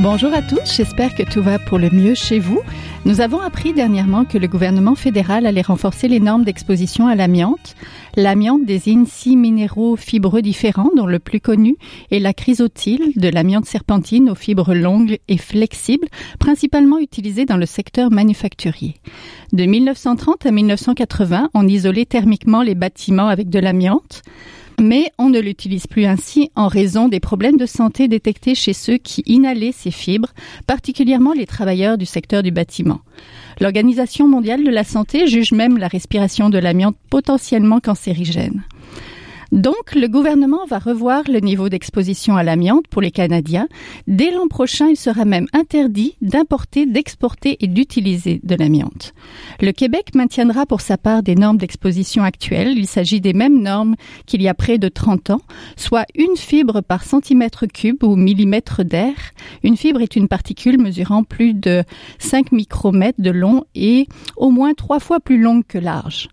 Bonjour à tous, j'espère que tout va pour le mieux chez vous. Nous avons appris dernièrement que le gouvernement fédéral allait renforcer les normes d'exposition à l'amiante. L'amiante désigne six minéraux fibreux différents, dont le plus connu est la chrysotile, de l'amiante serpentine aux fibres longues et flexibles, principalement utilisée dans le secteur manufacturier. De 1930 à 1980, on isolait thermiquement les bâtiments avec de l'amiante mais on ne l'utilise plus ainsi en raison des problèmes de santé détectés chez ceux qui inhalaient ces fibres, particulièrement les travailleurs du secteur du bâtiment. L'Organisation mondiale de la santé juge même la respiration de l'amiante potentiellement cancérigène. Donc, le gouvernement va revoir le niveau d'exposition à l'amiante pour les Canadiens. Dès l'an prochain, il sera même interdit d'importer, d'exporter et d'utiliser de l'amiante. Le Québec maintiendra pour sa part des normes d'exposition actuelles. Il s'agit des mêmes normes qu'il y a près de 30 ans, soit une fibre par centimètre cube ou millimètre d'air. Une fibre est une particule mesurant plus de 5 micromètres de long et au moins trois fois plus longue que large.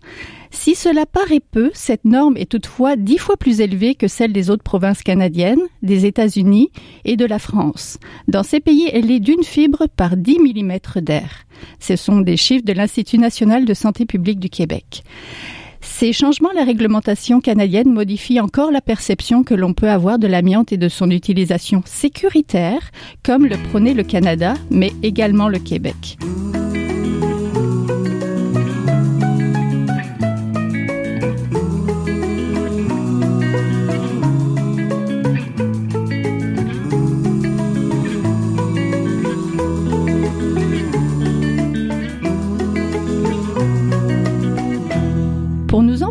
Si cela paraît peu, cette norme est toutefois dix fois plus élevée que celle des autres provinces canadiennes, des États-Unis et de la France. Dans ces pays, elle est d'une fibre par 10 mm d'air. Ce sont des chiffres de l'Institut national de santé publique du Québec. Ces changements la réglementation canadienne modifient encore la perception que l'on peut avoir de l'amiante et de son utilisation sécuritaire, comme le prônait le Canada, mais également le Québec.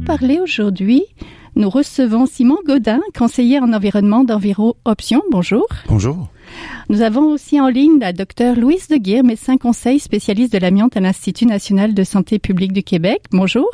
Parler aujourd'hui. Nous recevons Simon Godin, conseiller en environnement d'Enviro Options. Bonjour. Bonjour. Nous avons aussi en ligne la docteure Louise de Guire, médecin conseil spécialiste de l'amiante à l'Institut national de santé publique du Québec. Bonjour.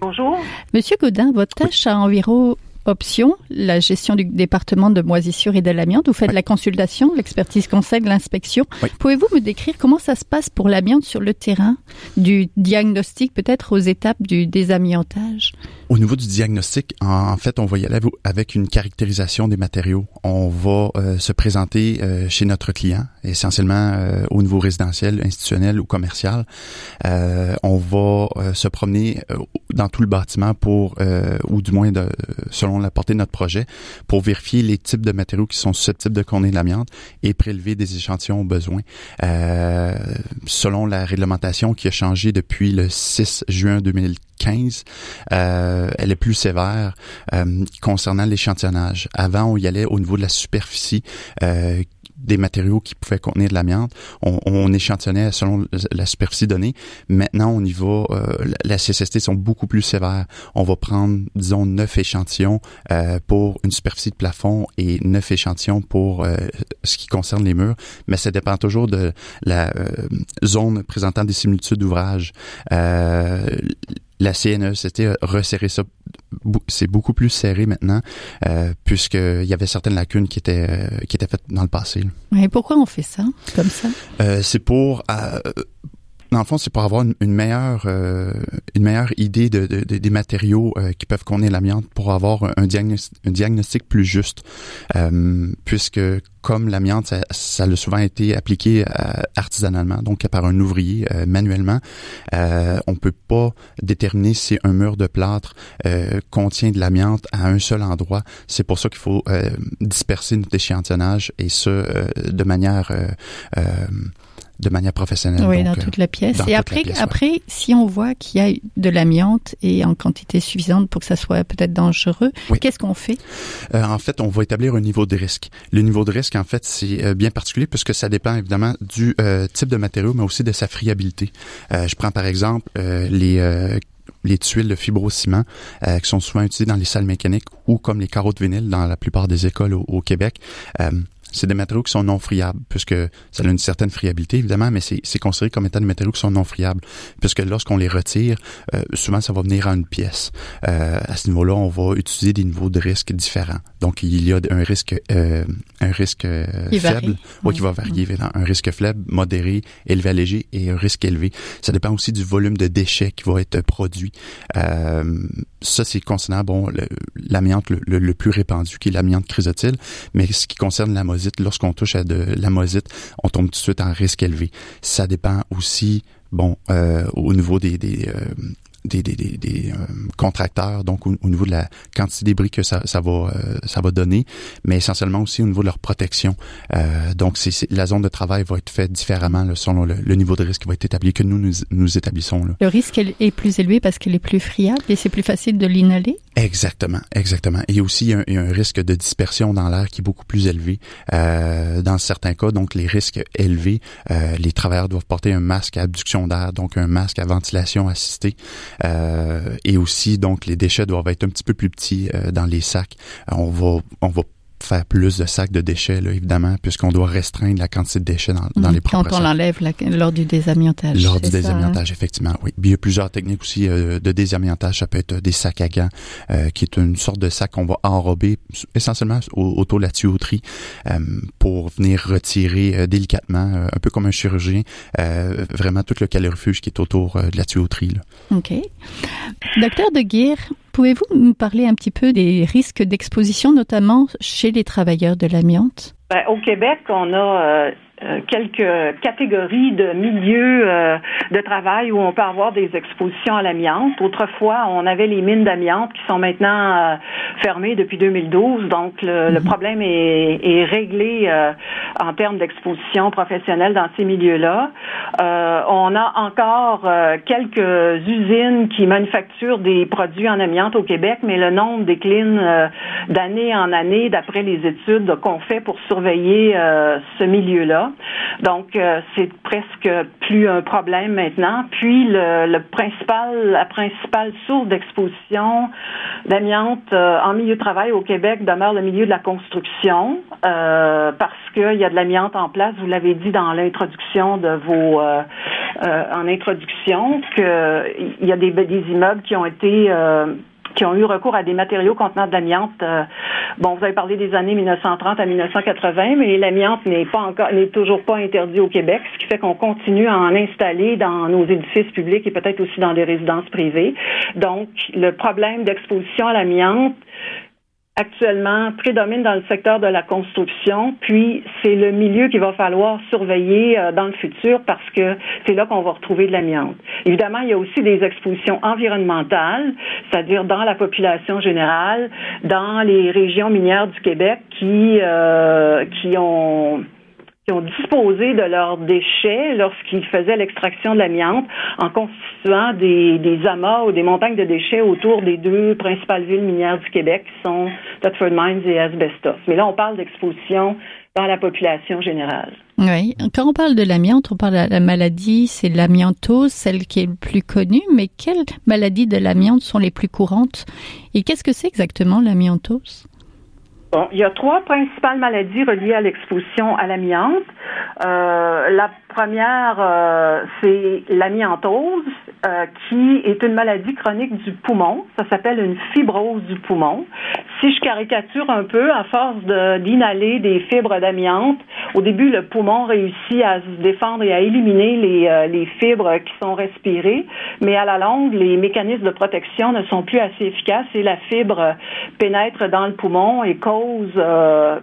Bonjour. Monsieur Godin, votre tâche à Enviro option, la gestion du département de moisissure et de l'amiante. Vous faites la consultation, l'expertise conseil, l'inspection. Pouvez-vous me décrire comment ça se passe pour l'amiante sur le terrain, du diagnostic peut-être aux étapes du désamiantage? Au niveau du diagnostic, en fait, on va y aller avec une caractérisation des matériaux. On va euh, se présenter euh, chez notre client, essentiellement euh, au niveau résidentiel, institutionnel ou commercial. on va se promener dans tout le bâtiment pour, ou du moins de, selon portée de notre projet pour vérifier les types de matériaux qui sont susceptibles de contenir l'amiante et prélever des échantillons au besoin. Euh, selon la réglementation qui a changé depuis le 6 juin 2015, euh, elle est plus sévère euh, concernant l'échantillonnage. Avant, on y allait au niveau de la superficie euh, des matériaux qui pouvaient contenir de l'amiante. On, on, échantillonnait selon la superficie donnée. Maintenant, au niveau, euh, la CSST sont beaucoup plus sévères. On va prendre, disons, neuf échantillons euh, pour une superficie de plafond et neuf échantillons pour euh, ce qui concerne les murs. Mais ça dépend toujours de la euh, zone présentant des similitudes d'ouvrage. Euh, la CNEST a resserré ça. C'est beaucoup plus serré maintenant, euh, puisqu'il y avait certaines lacunes qui étaient, euh, qui étaient faites dans le passé. Et pourquoi on fait ça, comme ça? Euh, c'est pour... Dans le fond, c'est pour avoir une, meilleure euh, une meilleure idée de, de, des matériaux euh, qui peuvent contenir l'amiante pour avoir un, diagnostic, un diagnostic plus juste, euh, puisque comme l'amiante, ça, ça, a souvent été appliqué artisanalement, donc par un ouvrier manuellement, on peut pas déterminer si un mur de plâtre contient de l'amiante à un seul endroit. C'est pour ça qu'il faut disperser notre échantillonnage et ce de manière de manière professionnelle. Oui, dans euh, toute la pièce. et après, après, si on voit qu'il y a de l'amiante et en quantité suffisante pour que ça soit peut-être dangereux, qu'est-ce qu'on fait? Euh, En fait, on va établir un niveau de risque. Le niveau de risque, en fait, c'est euh, bien particulier puisque ça dépend évidemment du type de matériau, mais aussi de sa friabilité. je prends par exemple les les tuiles de fibrociment euh, qui sont souvent utilisées dans les salles mécaniques ou comme les carreaux de vinyle dans la plupart des écoles au, Québec. Euh, C'est des matériaux qui sont non friables, puisque ça a une certaine friabilité, évidemment, mais c'est considéré comme étant des matériaux qui sont non friables, puisque lorsqu'on les retire, euh, souvent ça va venir en une pièce. Euh, à ce niveau-là, on va utiliser des niveaux de risque différents. Donc, il y a un risque, euh, un risque faible, qui va varier, mm. un risque faible, modéré, élevé à léger et un risque élevé. Ça dépend aussi du volume de déchets qui va être produit. ça, c'est concernant bon l'amiante le, le, plus répandu, qui est l'amiante chrysotile, mais ce qui concerne la lorsqu'on touche à de la mosite, on tombe tout de suite en risque élevé. Ça dépend aussi bon, euh, au niveau des, euh, euh, contracteurs, donc au, niveau de la quantité débris que ça, va donner, mais essentiellement aussi au niveau de leur protection. Donc c'est la zone de travail va être faite différemment selon le, niveau de risque qui va être établi que nous nous, nous établissons. Là. Le risque est plus élevé parce qu'il est plus friable et c'est plus facile de l'inhaler? Exactement, exactement. Et aussi un, un risque de dispersion dans l'air qui est beaucoup plus élevé. Euh, dans certains cas, donc les risques élevés, euh, les travailleurs doivent porter un masque à abduction d'air, donc un masque à ventilation assistée. Euh, et aussi, donc, les déchets doivent être un petit peu plus petits euh, dans les sacs. on va, on va faire plus de sacs de déchets, là, évidemment, puisqu'on doit restreindre la quantité de déchets dans, dans les Quand on l'enlève lors du désamiantage. Lors du hein? désamiantage, effectivement, oui. il y a plusieurs techniques aussi euh, de désamiantage. Ça peut être des sacs à gants, euh, qui est une sorte de sac qu'on va enrober essentiellement autour de la tuyauterie euh, pour venir retirer délicatement, un peu comme un chirurgien, vraiment tout le calorifuge qui est autour de la tuyauterie. Là. OK. Docteur de Guire, Pouvez-vous nous parler un petit peu des risques d'exposition, notamment chez les travailleurs de l'amiante? Ben, au Québec, on a euh, quelques catégories de milieux euh, de travail où on peut avoir des expositions à l'amiante. Autrefois, on avait les mines d'amiante qui sont maintenant euh, fermées depuis 2012, donc le, le mhm. problème est, est réglé en termes d'exposition professionnelle dans ces milieux-là. on a encore quelques usines qui manufacturent des produits en amiante au Québec, mais le nombre décline d'année en année d'après les études qu'on fait pour surveiller ce milieu-là. Donc, euh, c'est presque plus un problème maintenant. Puis, le, principal, la principale source d'exposition d'amiante euh, en milieu de travail au Québec demeure le milieu de la construction, euh, parce qu'il y a de l'amiante en place. Vous l'avez dit dans l'introduction de vos, en introduction, qu'il y a des, des immeubles qui ont été qui ont eu recours à des matériaux contenant de l'amiante. Euh, bon, vous avez parlé des années 1930 à 1980, mais l'amiante n'est pas encore, n'est toujours pas interdit au Québec, ce qui fait qu'on continue à en installer dans nos édifices publics et peut-être aussi dans des résidences privées. Donc, le problème d'exposition à l'amiante actuellement prédomine dans le secteur de la construction, puis c'est le milieu qu'il va falloir surveiller euh, dans le futur parce que c'est là qu'on va retrouver de l'amiante. Évidemment, il y a aussi des expositions environnementales, c'est-à-dire dans la population générale, dans les régions minières du Québec qui euh, qui ont qui ont disposé de leurs déchets lorsqu'ils faisaient l'extraction de l'amiante en constituant des, amas ou des montagnes de déchets autour des deux principales villes minières du Québec qui sont Thetford Mines et Asbestos. Mais là, on parle d'exposition dans la population générale. Oui. Quand on parle de l'amiante, on parle de la maladie, c'est l'amiantose, celle qui est le plus connue, mais quelles maladies de l'amiante sont les plus courantes? Et qu'est-ce que c'est exactement l'amiantose? Il y a trois principales maladies reliées à l'exposition à l'amiante. Euh, la première, euh, c'est l'amiantose, euh, qui est une maladie chronique du poumon. Ça s'appelle une fibrose du poumon. Si je caricature un peu, à force d'inhaler des fibres d'amiante, au début, le poumon réussit à se défendre et à éliminer les, les fibres qui sont respirées, mais à la longue, les mécanismes de protection ne sont plus assez efficaces et la fibre pénètre dans le poumon et cause euh,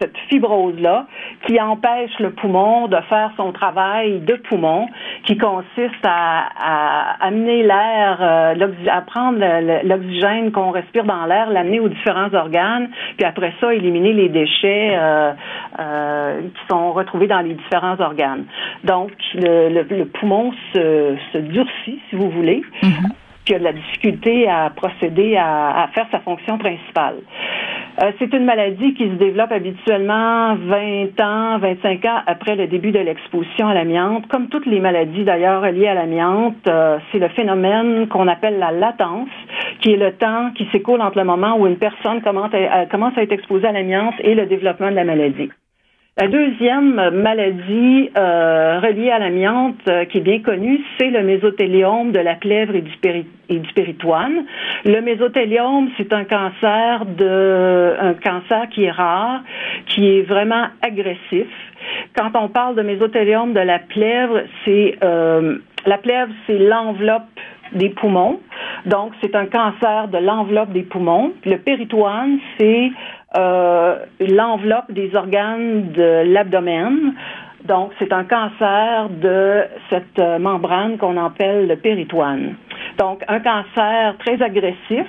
cette fibrose-là qui empêche le poumon de faire son travail de poumon, qui consiste à, amener l'air, euh, à prendre l'oxygène qu'on respire dans l'air, l'amener aux différents organes, puis après ça, éliminer les déchets euh, qui sont retrouvés dans les différents organes. Donc, le, poumon se, durcit, si vous voulez. Mm-hmm qui a de la difficulté à procéder à, faire sa fonction principale. Euh, c'est une maladie qui se développe habituellement 20 ans, 25 ans après le début de l'exposition à l'amiante. Comme toutes les maladies d'ailleurs liées à l'amiante, euh, c'est le phénomène qu'on appelle la latence, qui est le temps qui s'écoule entre le moment où une personne commence à, commence à être exposée à l'amiante et le développement de la maladie. La deuxième maladie euh, reliée à l'amiante euh, qui est bien connue, c'est le mésothéliome de la plèvre et du, péritoine. Le mésothéliome, c'est un cancer de un cancer qui est rare, qui est vraiment agressif. Quand on parle de mésothéliome de la plèvre, c'est euh, la plèvre, c'est l'enveloppe des poumons. Donc, c'est un cancer de l'enveloppe des poumons. Le péritoine, c'est l'enveloppe des organes de l'abdomen. Donc, c'est un cancer de cette euh, membrane qu'on appelle le péritoine. Donc, un cancer très agressif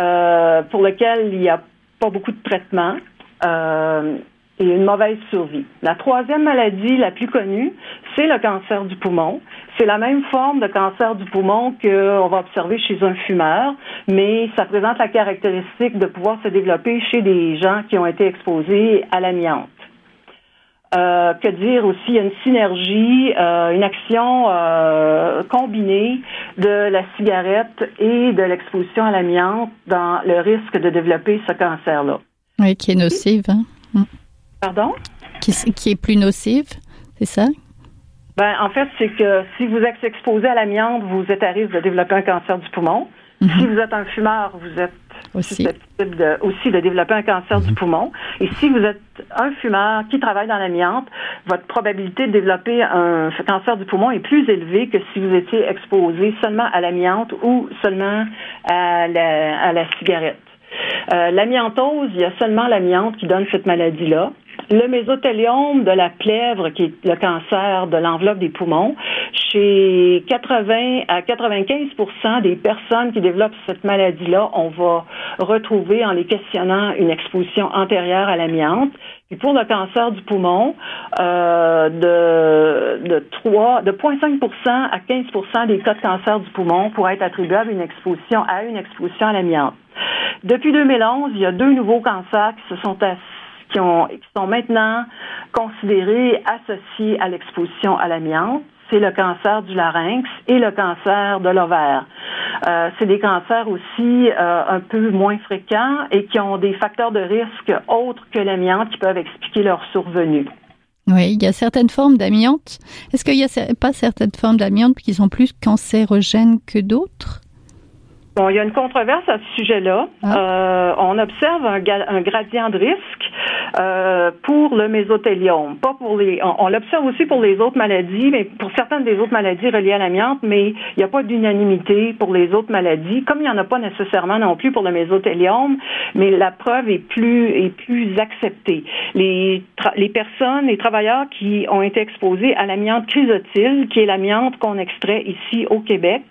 euh, pour lequel il n'y a pas beaucoup de traitement. Euh, et une mauvaise survie. La troisième maladie la plus connue, c'est le cancer du poumon. C'est la même forme de cancer du poumon qu'on va observer chez un fumeur, mais ça présente la caractéristique de pouvoir se développer chez des gens qui ont été exposés à l'amiante. Euh, que dire aussi, il y a une synergie, euh, une action euh, combinée de la cigarette et de l'exposition à l'amiante dans le risque de développer ce cancer-là. Oui, qui est nocive. Hein? Pardon? Qui, qui est plus nocive, c'est ça? Ben, en fait, c'est que si vous êtes exposé à l'amiante, vous êtes à risque de développer un cancer du poumon. Mhm. Si vous êtes un fumeur, vous êtes aussi. susceptible de, aussi de développer un cancer du mhm. poumon. Et si vous êtes un fumeur qui travaille dans l'amiante, votre probabilité de développer un cancer du poumon est plus élevée que si vous étiez exposé seulement à l'amiante ou seulement à la, à la cigarette. Euh, l'amiantose, il y a seulement l'amiante qui donne cette maladie-là. Le mésothéliome de la plèvre, qui est le cancer de l'enveloppe des poumons, chez 80 à 95 des personnes qui développent cette maladie-là, on va retrouver en les questionnant une exposition antérieure à l'amiante. Puis pour le cancer du poumon, euh, de, de 3, de 0,5 à 15 des cas de cancer du poumon pourraient être attribuables à une exposition à une exposition à l'amiante. Depuis 2011, il y a deux nouveaux cancers qui se sont qui, ont, qui sont maintenant considérés associés à l'exposition à l'amiante c'est le cancer du larynx et le cancer de l'ovaire. Euh, c'est des cancers aussi euh, un peu moins fréquents et qui ont des facteurs de risque autres que l'amiante qui peuvent expliquer leur survenue. Oui, il y a certaines formes d'amiante. Est-ce qu'il n'y a pas certaines formes d'amiante qui sont plus cancérogènes que d'autres? Bon, il y a une controverse à ce sujet-là. Ah. Euh, on observe un, un, gradient de risque euh, pour le mésothéliome. Pas pour les. On, l'observe aussi pour les autres maladies, mais pour certaines des autres maladies reliées à l'amiante, mais il n'y a pas d'unanimité pour les autres maladies, comme il n'y en a pas nécessairement non plus pour le mésothéliome, mais la preuve est plus est plus acceptée. Les les personnes, les travailleurs qui ont été exposés à l'amiante chrysotile, qui est l'amiante qu'on extrait ici au Québec,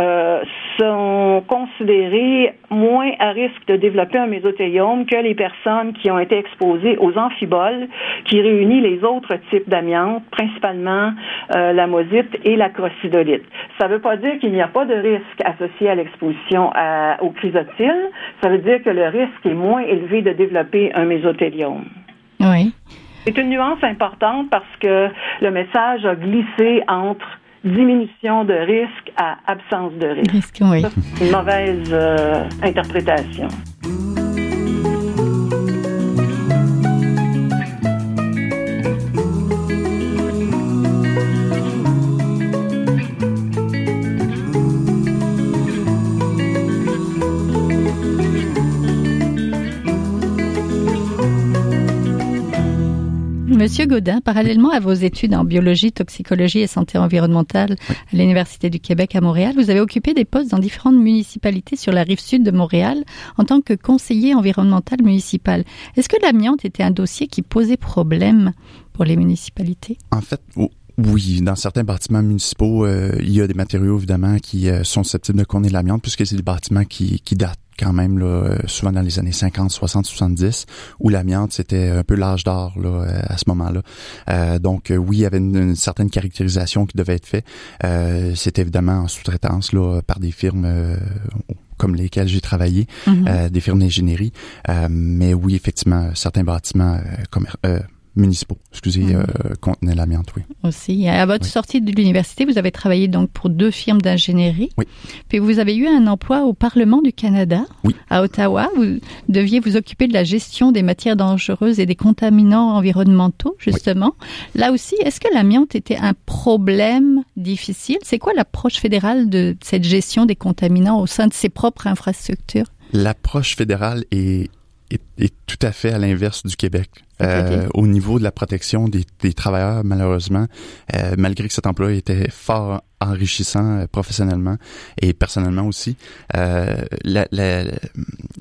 euh, sont considérés moins à risque de développer un mésothéliome que les personnes qui ont été exposées aux amphiboles, qui réunit les autres types d'amiante, principalement euh, la mosite et la crocidolite. Ça ne veut pas dire qu'il n'y a pas de risque associé à l'exposition au chrysotile. Ça veut dire que le risque est moins élevé de développer un mésothéliome. Oui. C'est une nuance importante parce que le message a glissé entre diminution de risque à absence de risque. risque oui. une mauvaise euh, interprétation. Monsieur Godin, parallèlement à vos études en biologie, toxicologie et santé environnementale à l'Université du Québec à Montréal, vous avez occupé des postes dans différentes municipalités sur la rive sud de Montréal en tant que conseiller environnemental municipal. Est-ce que l'amiante était un dossier qui posait problème pour les municipalités? En fait, oui, dans certains bâtiments municipaux, euh, il y a des matériaux évidemment qui euh, sont susceptibles de contenir de l'amiante puisque c'est des bâtiments qui, qui datent quand même là, euh, souvent dans les années 50, 60, 70, où l'amiante c'était un peu l'âge d'or là euh, à ce moment-là. Euh, donc oui, il y avait une, certaine caractérisation qui devait être faite. c'était évidemment en sous-traitance là par des firmes comme lesquelles j'ai travaillé, mm-hmm. des firmes d'ingénierie. mais oui, effectivement, certains bâtiments municipaux, excusez, Mhm. euh, contenaient l'amiante, oui. Aussi. À votre Oui. sortie de l'université, vous avez travaillé donc pour deux firmes d'ingénierie. Oui. Puis vous avez eu un emploi au Parlement du Canada, Oui. à Ottawa. Vous deviez vous occuper de la gestion des matières dangereuses et des contaminants environnementaux, justement. Là aussi, est-ce que l'amiante était un problème difficile? C'est quoi l'approche fédérale de cette gestion des contaminants au sein de ses propres infrastructures? L'approche fédérale est, est, est tout à fait à l'inverse du Québec. Euh, au niveau de la protection des, des travailleurs, malheureusement, euh, malgré que cet emploi était fort enrichissant euh, professionnellement et personnellement aussi, euh, la, la,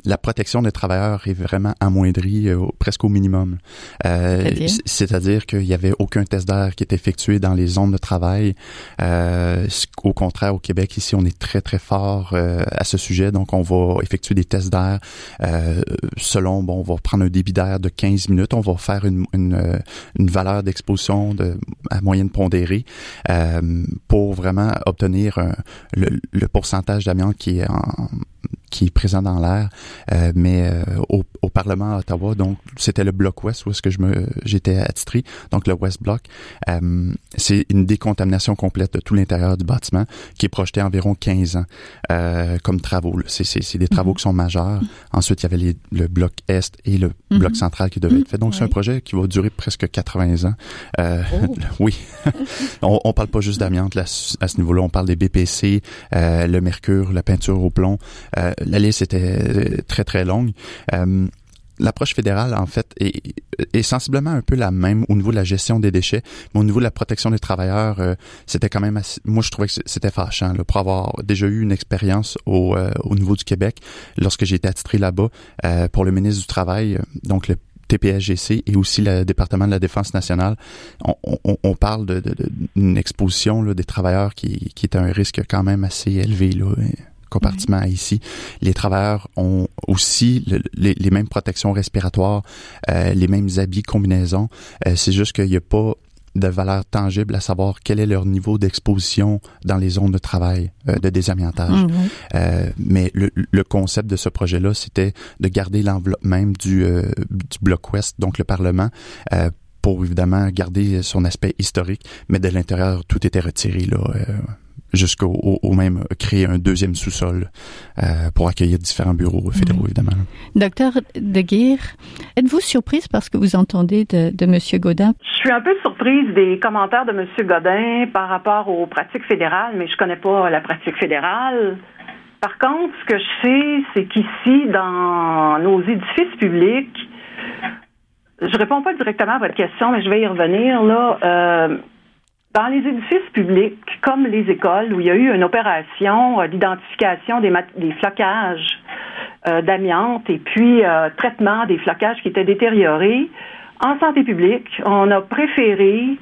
la protection des travailleurs est vraiment amoindrie euh, au- presque au minimum. Euh, C'est-à-dire? qu'il n'y avait aucun test d'air qui était effectué dans les zones de travail. Euh, au contraire, au Québec, ici, on est très, très fort euh, à ce sujet. Donc, on va effectuer des tests d'air euh, selon, bon, on va prendre un débit d'air de 15 minutes. On va faire une, une, euh, une valeur d'exposition de, à moyenne pondérée euh, pour vraiment obtenir le, le pourcentage d'amiante qui est en qui est présent dans l'air, euh, mais euh, au, au Parlement à Ottawa, donc c'était le bloc ouest où est-ce que je me j'étais attitré, donc le West Block. Euh, c'est une décontamination complète de tout l'intérieur du bâtiment qui est projeté environ 15 ans euh, comme travaux. C'est, c'est, c'est des travaux Mhm. qui sont majeurs. Ensuite, il y avait les- le bloc est et le Mhm. bloc central qui devaient être fait. Donc, c'est un projet qui va durer presque 80 ans. Euh, Oh. oui. on, on parle pas juste d'amiante là, à ce niveau-là. On parle des BPC, euh, le mercure, la peinture au plomb. Euh, la liste était euh, très, très longue. Euh, L'approche fédérale, en fait, est, est sensiblement un peu la même au niveau de la gestion des déchets, mais au niveau de la protection des travailleurs, euh, c'était quand même assez, moi je trouvais que c'était fâchant là, pour avoir déjà eu une expérience au, euh, au niveau du Québec lorsque j'ai été attitré là-bas euh, pour le ministre du Travail, donc le TPSGC et aussi le département de la Défense nationale, on, on, on parle de, de, de- d'une exposition là, des travailleurs qui, qui est un risque quand même assez élevé là, comparativement à ici. Les travailleurs ont aussi le- les, les mêmes protections respiratoires, euh, les mêmes habits, combinaisons. Euh, c'est juste qu'il n'y a pas de valeur tangible à savoir quel est leur niveau d'exposition dans les zones de travail euh, de désamiantage. Euh, mais le, le concept de ce projet-là, c'était de garder l'enveloppe même du, euh, du bloc ouest, donc le Parlement, euh, pour évidemment garder son aspect historique, mais de l'intérieur, tout était retiré là. Euh, jusqu'au au, au même créer un deuxième sous-sol euh, pour accueillir différents bureaux fédéraux, évidemment. Docteur De Guire, êtes-vous surprise parce que vous entendez de, de Monsieur Godin? Je suis un peu surprise des commentaires de M. Godin par rapport aux pratiques fédérales, mais je connais pas la pratique fédérale. Par contre, ce que je sais, c'est qu'ici, dans nos édifices publics, je réponds pas directement à votre question, mais je vais y revenir là. Euh, dans les édifices publics, comme les écoles, où il y a eu une opération euh, d'identification des, flocages euh, d'amiante et puis euh, traitement des flocages qui étaient détériorés, en santé publique, on a préféré,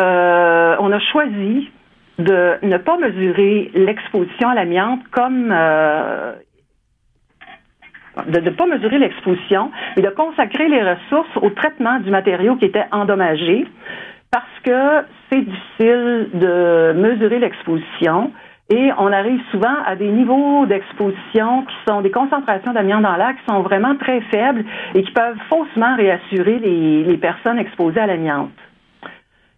on a choisi de ne pas mesurer l'exposition à l'amiante comme de ne pas mesurer l'exposition, mais de consacrer les ressources au traitement du matériau qui était endommagé, parce que c'est difficile de mesurer l'exposition et on arrive souvent à des niveaux d'exposition qui sont des concentrations d'amiante dans l'air qui sont vraiment très faibles et qui peuvent faussement réassurer les, personnes exposées à l'amiante.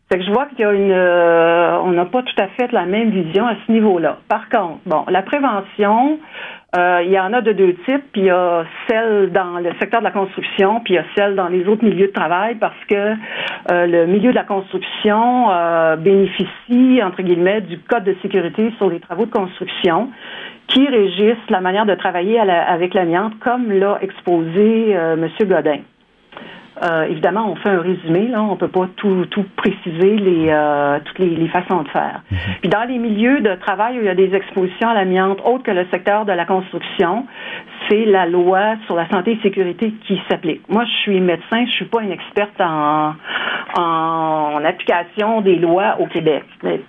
Fait que je vois qu'il y a une, euh, on n'a pas tout à fait la même vision à ce niveau-là. Par contre, bon, la prévention, euh, il y en a de deux types, puis il y a celle dans le secteur de la construction, puis il y a celle dans les autres milieux de travail, parce que euh, le milieu de la construction euh, bénéficie, entre guillemets, du code de sécurité sur les travaux de construction qui régissent la manière de travailler la- avec l'amiante, comme l'a exposé euh, M. Godin. Euh, évidemment, on fait un résumé, là, on peut pas tout, tout préciser les, euh, toutes les, les façons de faire. Puis dans les milieux de travail où il y a des expositions à l'amiante autres que le secteur de la construction, c'est la loi sur la santé et sécurité qui s'applique. Moi, je suis médecin, je suis pas une experte en, en application des lois au Québec. Mais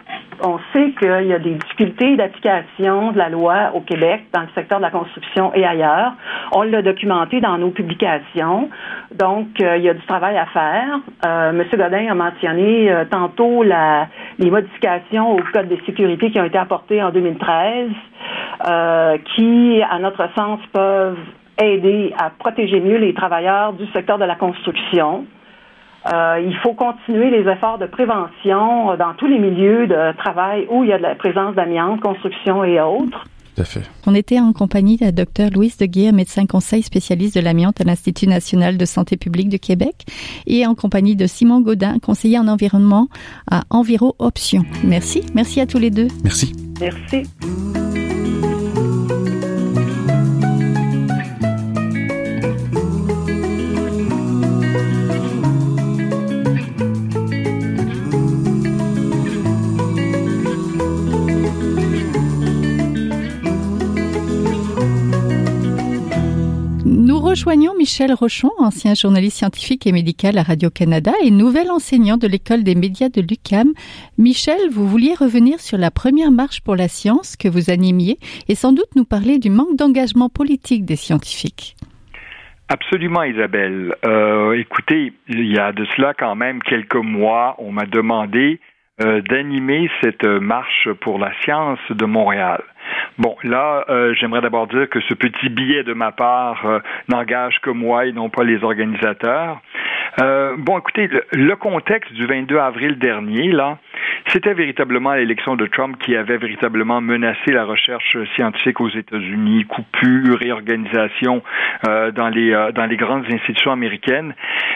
on sait qu'il y a des difficultés d'application de la loi au Québec dans le secteur de la construction et ailleurs. On l'a documenté dans nos publications. Donc, euh, il y a du travail à faire. Euh, Monsieur Godin a mentionné euh, tantôt les modifications au code de sécurité qui ont été apportées en 2013, euh, qui, à notre sens, peuvent aider à protéger mieux les travailleurs du secteur de la construction. Euh, il faut continuer les efforts de prévention dans tous les milieux de travail où il y a de la présence d'amiante, construction et autres. On était en compagnie de la docteure Louise Deguay, médecin conseil spécialiste de l'amiante à l'Institut national de santé publique de Québec, et en compagnie de Simon Gaudin, conseiller en environnement à Enviro Options. Merci. Merci à tous les deux. Merci. Merci. Rejoignons Michel Rochon, ancien journaliste scientifique et médical à Radio-Canada et nouvel enseignant de l'école des médias de l'UCAM. Michel, vous vouliez revenir sur la première marche pour la science que vous animiez et sans doute nous parler du manque d'engagement politique des scientifiques. Absolument, Isabelle. Euh, écoutez, il y a de cela quand même quelques mois, on m'a demandé d'animer cette marche pour la science de Montréal. Bon, là, euh, j'aimerais d'abord dire que ce petit billet de ma part euh, n'engage que moi et non pas les organisateurs. Euh, bon, écoutez, le, contexte du 22 avril dernier, là, c'était véritablement l'élection de Trump qui avait véritablement menacé la recherche scientifique aux États-Unis, coupure, réorganisation dans les dans les grandes institutions américaines.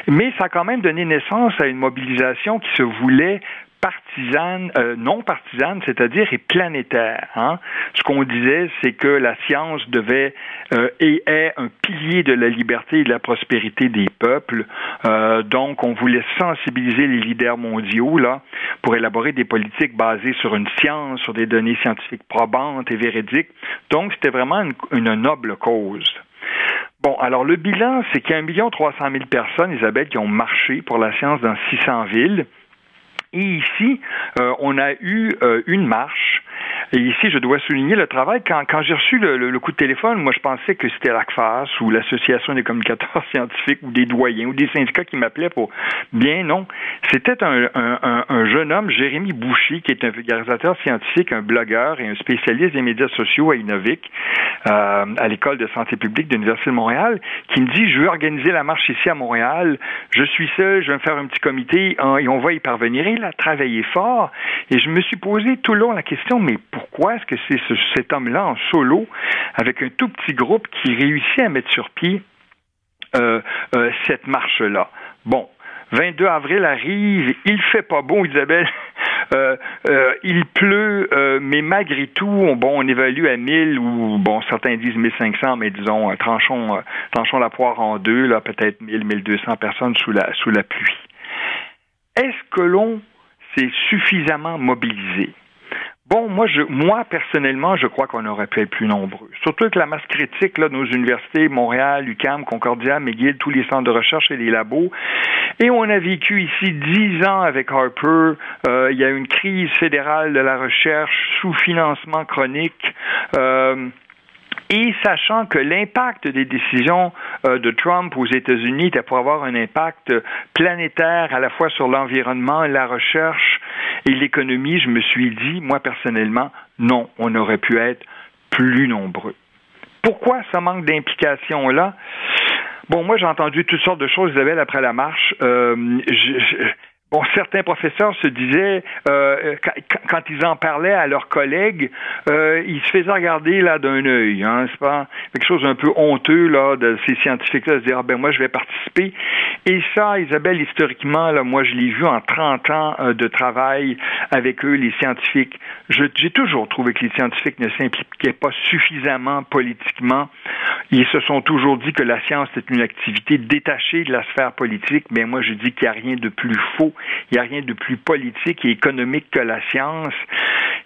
Mais ça a quand même donné naissance à une mobilisation qui se voulait partisane, euh, non partisane, c'est-à-dire et planétaire. Hein. Ce qu'on disait, c'est que la science devait euh, et est un pilier de la liberté et de la prospérité des peuples. Euh, donc, on voulait sensibiliser les leaders mondiaux là pour élaborer des politiques basées sur une science, sur des données scientifiques probantes et véridiques. Donc, c'était vraiment une, une noble cause. Bon, alors le bilan, c'est qu'il y a 1 300 000 personnes, Isabelle, qui ont marché pour la science dans 600 villes. Et ici, euh, on a eu euh, une marche et ici, je dois souligner le travail. Quand, quand j'ai reçu le, le, coup de téléphone, moi, je pensais que c'était l'ACFAS ou l'Association des communicateurs scientifiques ou des doyens ou des syndicats qui m'appelaient pour... Bien non. C'était un, un, un, jeune homme, Jérémy Bouchy, qui est un vulgarisateur scientifique, un blogueur et un spécialiste des médias sociaux à Innovic, euh, à l'École de santé publique de l'Université de Montréal, qui me dit, je veux organiser la marche ici à Montréal. Je suis seul, je vais me faire un petit comité et on va y parvenir. Et il a travaillé fort. Et je me suis posé tout le long la question, mais pourquoi est-ce que c'est cet homme-là en solo, avec un tout petit groupe, qui réussit à mettre sur pied euh, euh, cette marche-là? Bon, 22 avril arrive, il fait pas bon, Isabelle. Euh, il pleut, mais malgré tout, on, bon, on évalue à 1000 ou bon, certains disent 1500, mais disons, tranchons, la poire en deux, là, peut-être 1000, 1200 personnes sous la pluie. Est-ce que l'on s'est suffisamment mobilisé? Bon, moi, je, moi personnellement, je crois qu'on aurait pu être plus nombreux. Surtout avec la masse critique là, nos universités, Montréal, UCAM, Concordia, McGill, tous les centres de recherche et les labos. Et on a vécu ici dix ans avec Harper. Euh, il y a une crise fédérale de la recherche, sous-financement chronique. Euh, et sachant que l'impact des décisions euh, de Trump aux États-Unis était pour avoir un impact planétaire à la fois sur l'environnement, la recherche et l'économie, je me suis dit, moi personnellement, non, on aurait pu être plus nombreux. Pourquoi ce manque d'implication là Bon, moi j'ai entendu toutes sortes de choses, Isabelle, après la marche. Euh, Bon, certains professeurs se disaient, euh, quand, ils en parlaient à leurs collègues, euh, ils se faisaient regarder là d'un œil. Hein, c'est pas quelque chose un peu honteux là de ces scientifiques-là se dire ah, ben moi je vais participer. Et ça, Isabelle, historiquement là, moi je l'ai vu en 30 ans euh, de travail avec eux, les scientifiques. J'ai toujours trouvé que les scientifiques ne s'impliquaient pas suffisamment politiquement. Ils se sont toujours dit que la science est une activité détachée de la sphère politique, mais moi je dis qu'il n'y a rien de plus faux il n'y a rien de plus politique et économique que la science.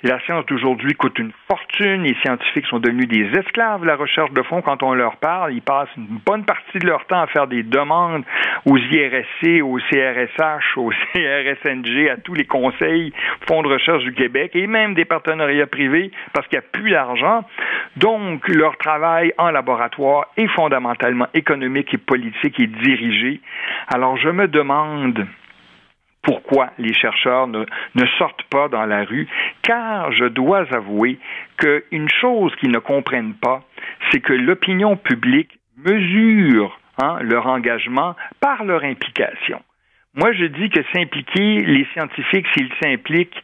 La science d'aujourd'hui coûte une fortune. Les scientifiques sont devenus des esclaves de la recherche de fond. Quand on leur parle, ils passent une bonne partie de leur temps à faire des demandes aux IRSC, aux CRSH, aux CRSNG, à tous les conseils, fonds de recherche du Québec et même des partenariats privés parce qu'il n'y a plus d'argent. Donc, leur travail en laboratoire est fondamentalement économique et politique et dirigé. Alors, je me demande pourquoi les chercheurs ne, sortent pas dans la rue, car je dois avouer qu'une chose qu'ils ne comprennent pas, c'est que l'opinion publique mesure hein, leur engagement par leur implication. Moi, je dis que s'impliquer, les scientifiques, s'ils s'impliquent,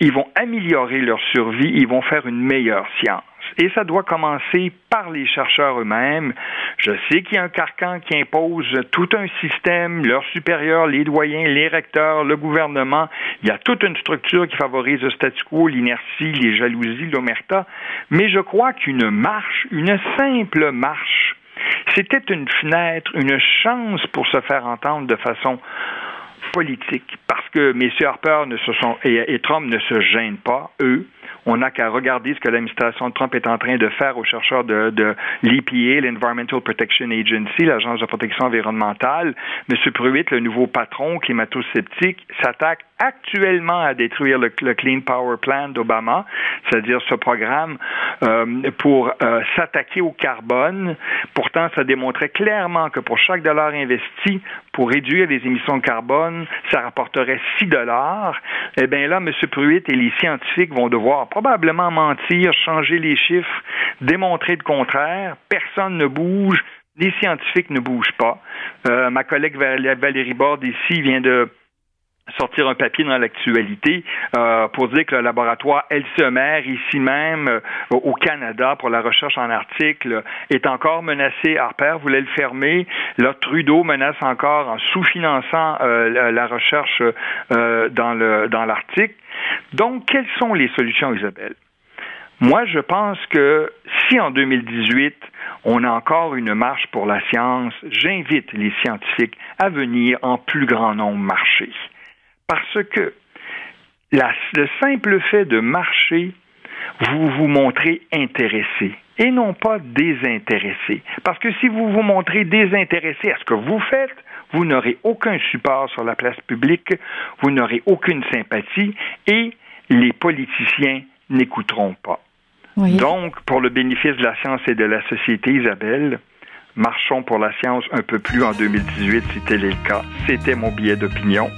ils vont améliorer leur survie, ils vont faire une meilleure science. Et ça doit commencer par les chercheurs eux-mêmes. Je sais qu'il y a un carcan qui impose tout un système, leurs supérieurs, les doyens, les recteurs, le gouvernement. Il y a toute une structure qui favorise le statu quo, l'inertie, les jalousies, l'omerta. Mais je crois qu'une marche, une simple marche, c'était une fenêtre, une chance pour se faire entendre de façon politique. Parce que M. Harper ne se sont, et Trump ne se gênent pas, eux, on n'a qu'à regarder ce que l'administration de Trump est en train de faire aux chercheurs de, l'EPA, l'Environmental Protection Agency, l'agence de protection environnementale. M. Pruitt, le nouveau patron climato-sceptique, s'attaque actuellement à détruire le, Clean Power Plan d'Obama, c'est-à-dire ce programme euh, pour euh, s'attaquer au carbone. Pourtant, ça démontrait clairement que pour chaque dollar investi pour réduire les émissions de carbone, ça rapporterait 6 dollars. Eh bien là, M. Pruitt et les scientifiques vont devoir probablement mentir, changer les chiffres, démontrer le contraire. Personne ne bouge. Les scientifiques ne bougent pas. Euh, ma collègue Valérie Borde ici vient de sortir un papier dans l'actualité euh, pour dire que le laboratoire Elsemer, ici même euh, au Canada, pour la recherche en article, est encore menacé. Harper voulait le fermer. Là, Trudeau menace encore en sous-finançant euh, la recherche dans le dans l'Arctique. Donc, quelles sont les solutions, Isabelle? Moi, je pense que si en 2018, on a encore une marche pour la science, j'invite les scientifiques à venir en plus grand nombre marcher. Parce que le simple fait de marcher, vous vous montrez intéressé et non pas désintéressé. Parce que si vous vous montrez désintéressé à ce que vous faites, vous n'aurez aucun support sur la place publique, vous n'aurez aucune sympathie et les politiciens n'écouteront pas. Donc, pour le bénéfice de la science et de la société, Isabelle, marchons pour la science un peu plus en 2018 si tel est le cas. C'était mon billet d'opinion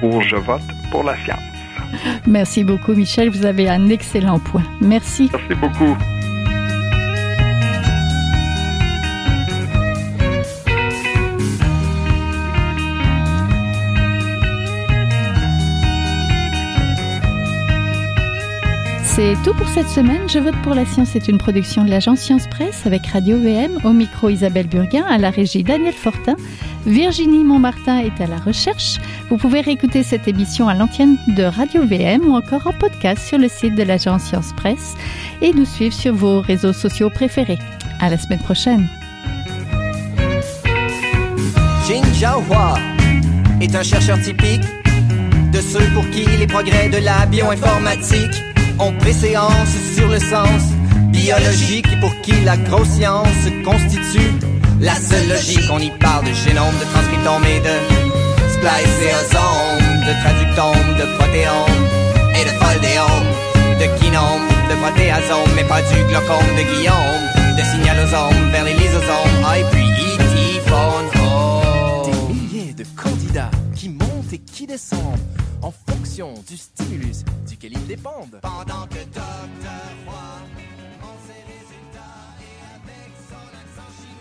pour Je vote pour la science. Merci beaucoup, Michel. Vous avez un excellent point. Merci. Merci beaucoup. C'est tout pour cette semaine. Je vote pour la science est une production de l'agence Science Presse avec Radio VM. Au micro Isabelle Burguin, à la régie Daniel Fortin. Virginie Montmartin est à la recherche. Vous pouvez réécouter cette émission à l'antenne de Radio VM ou encore en podcast sur le site de l'agence Science Presse et nous suivre sur vos réseaux sociaux préférés. À la semaine prochaine. Jin Jiahua est un chercheur typique de ceux pour qui les progrès de la bioinformatique ont préséance sur le sens biologique et pour qui la grosse science constitue la seule logique. On y parle de génome, de transcriptome et de spliceosome, de traductome, de protéome et de foldéome, de kinome, de protéasome, mais pas du glaucome de Guillaume, de signalosome vers les lysosomes, ah, et puis E.T. Des milliers de candidats qui montent et qui descendent en fonction du stimulus duquel ils dépendent.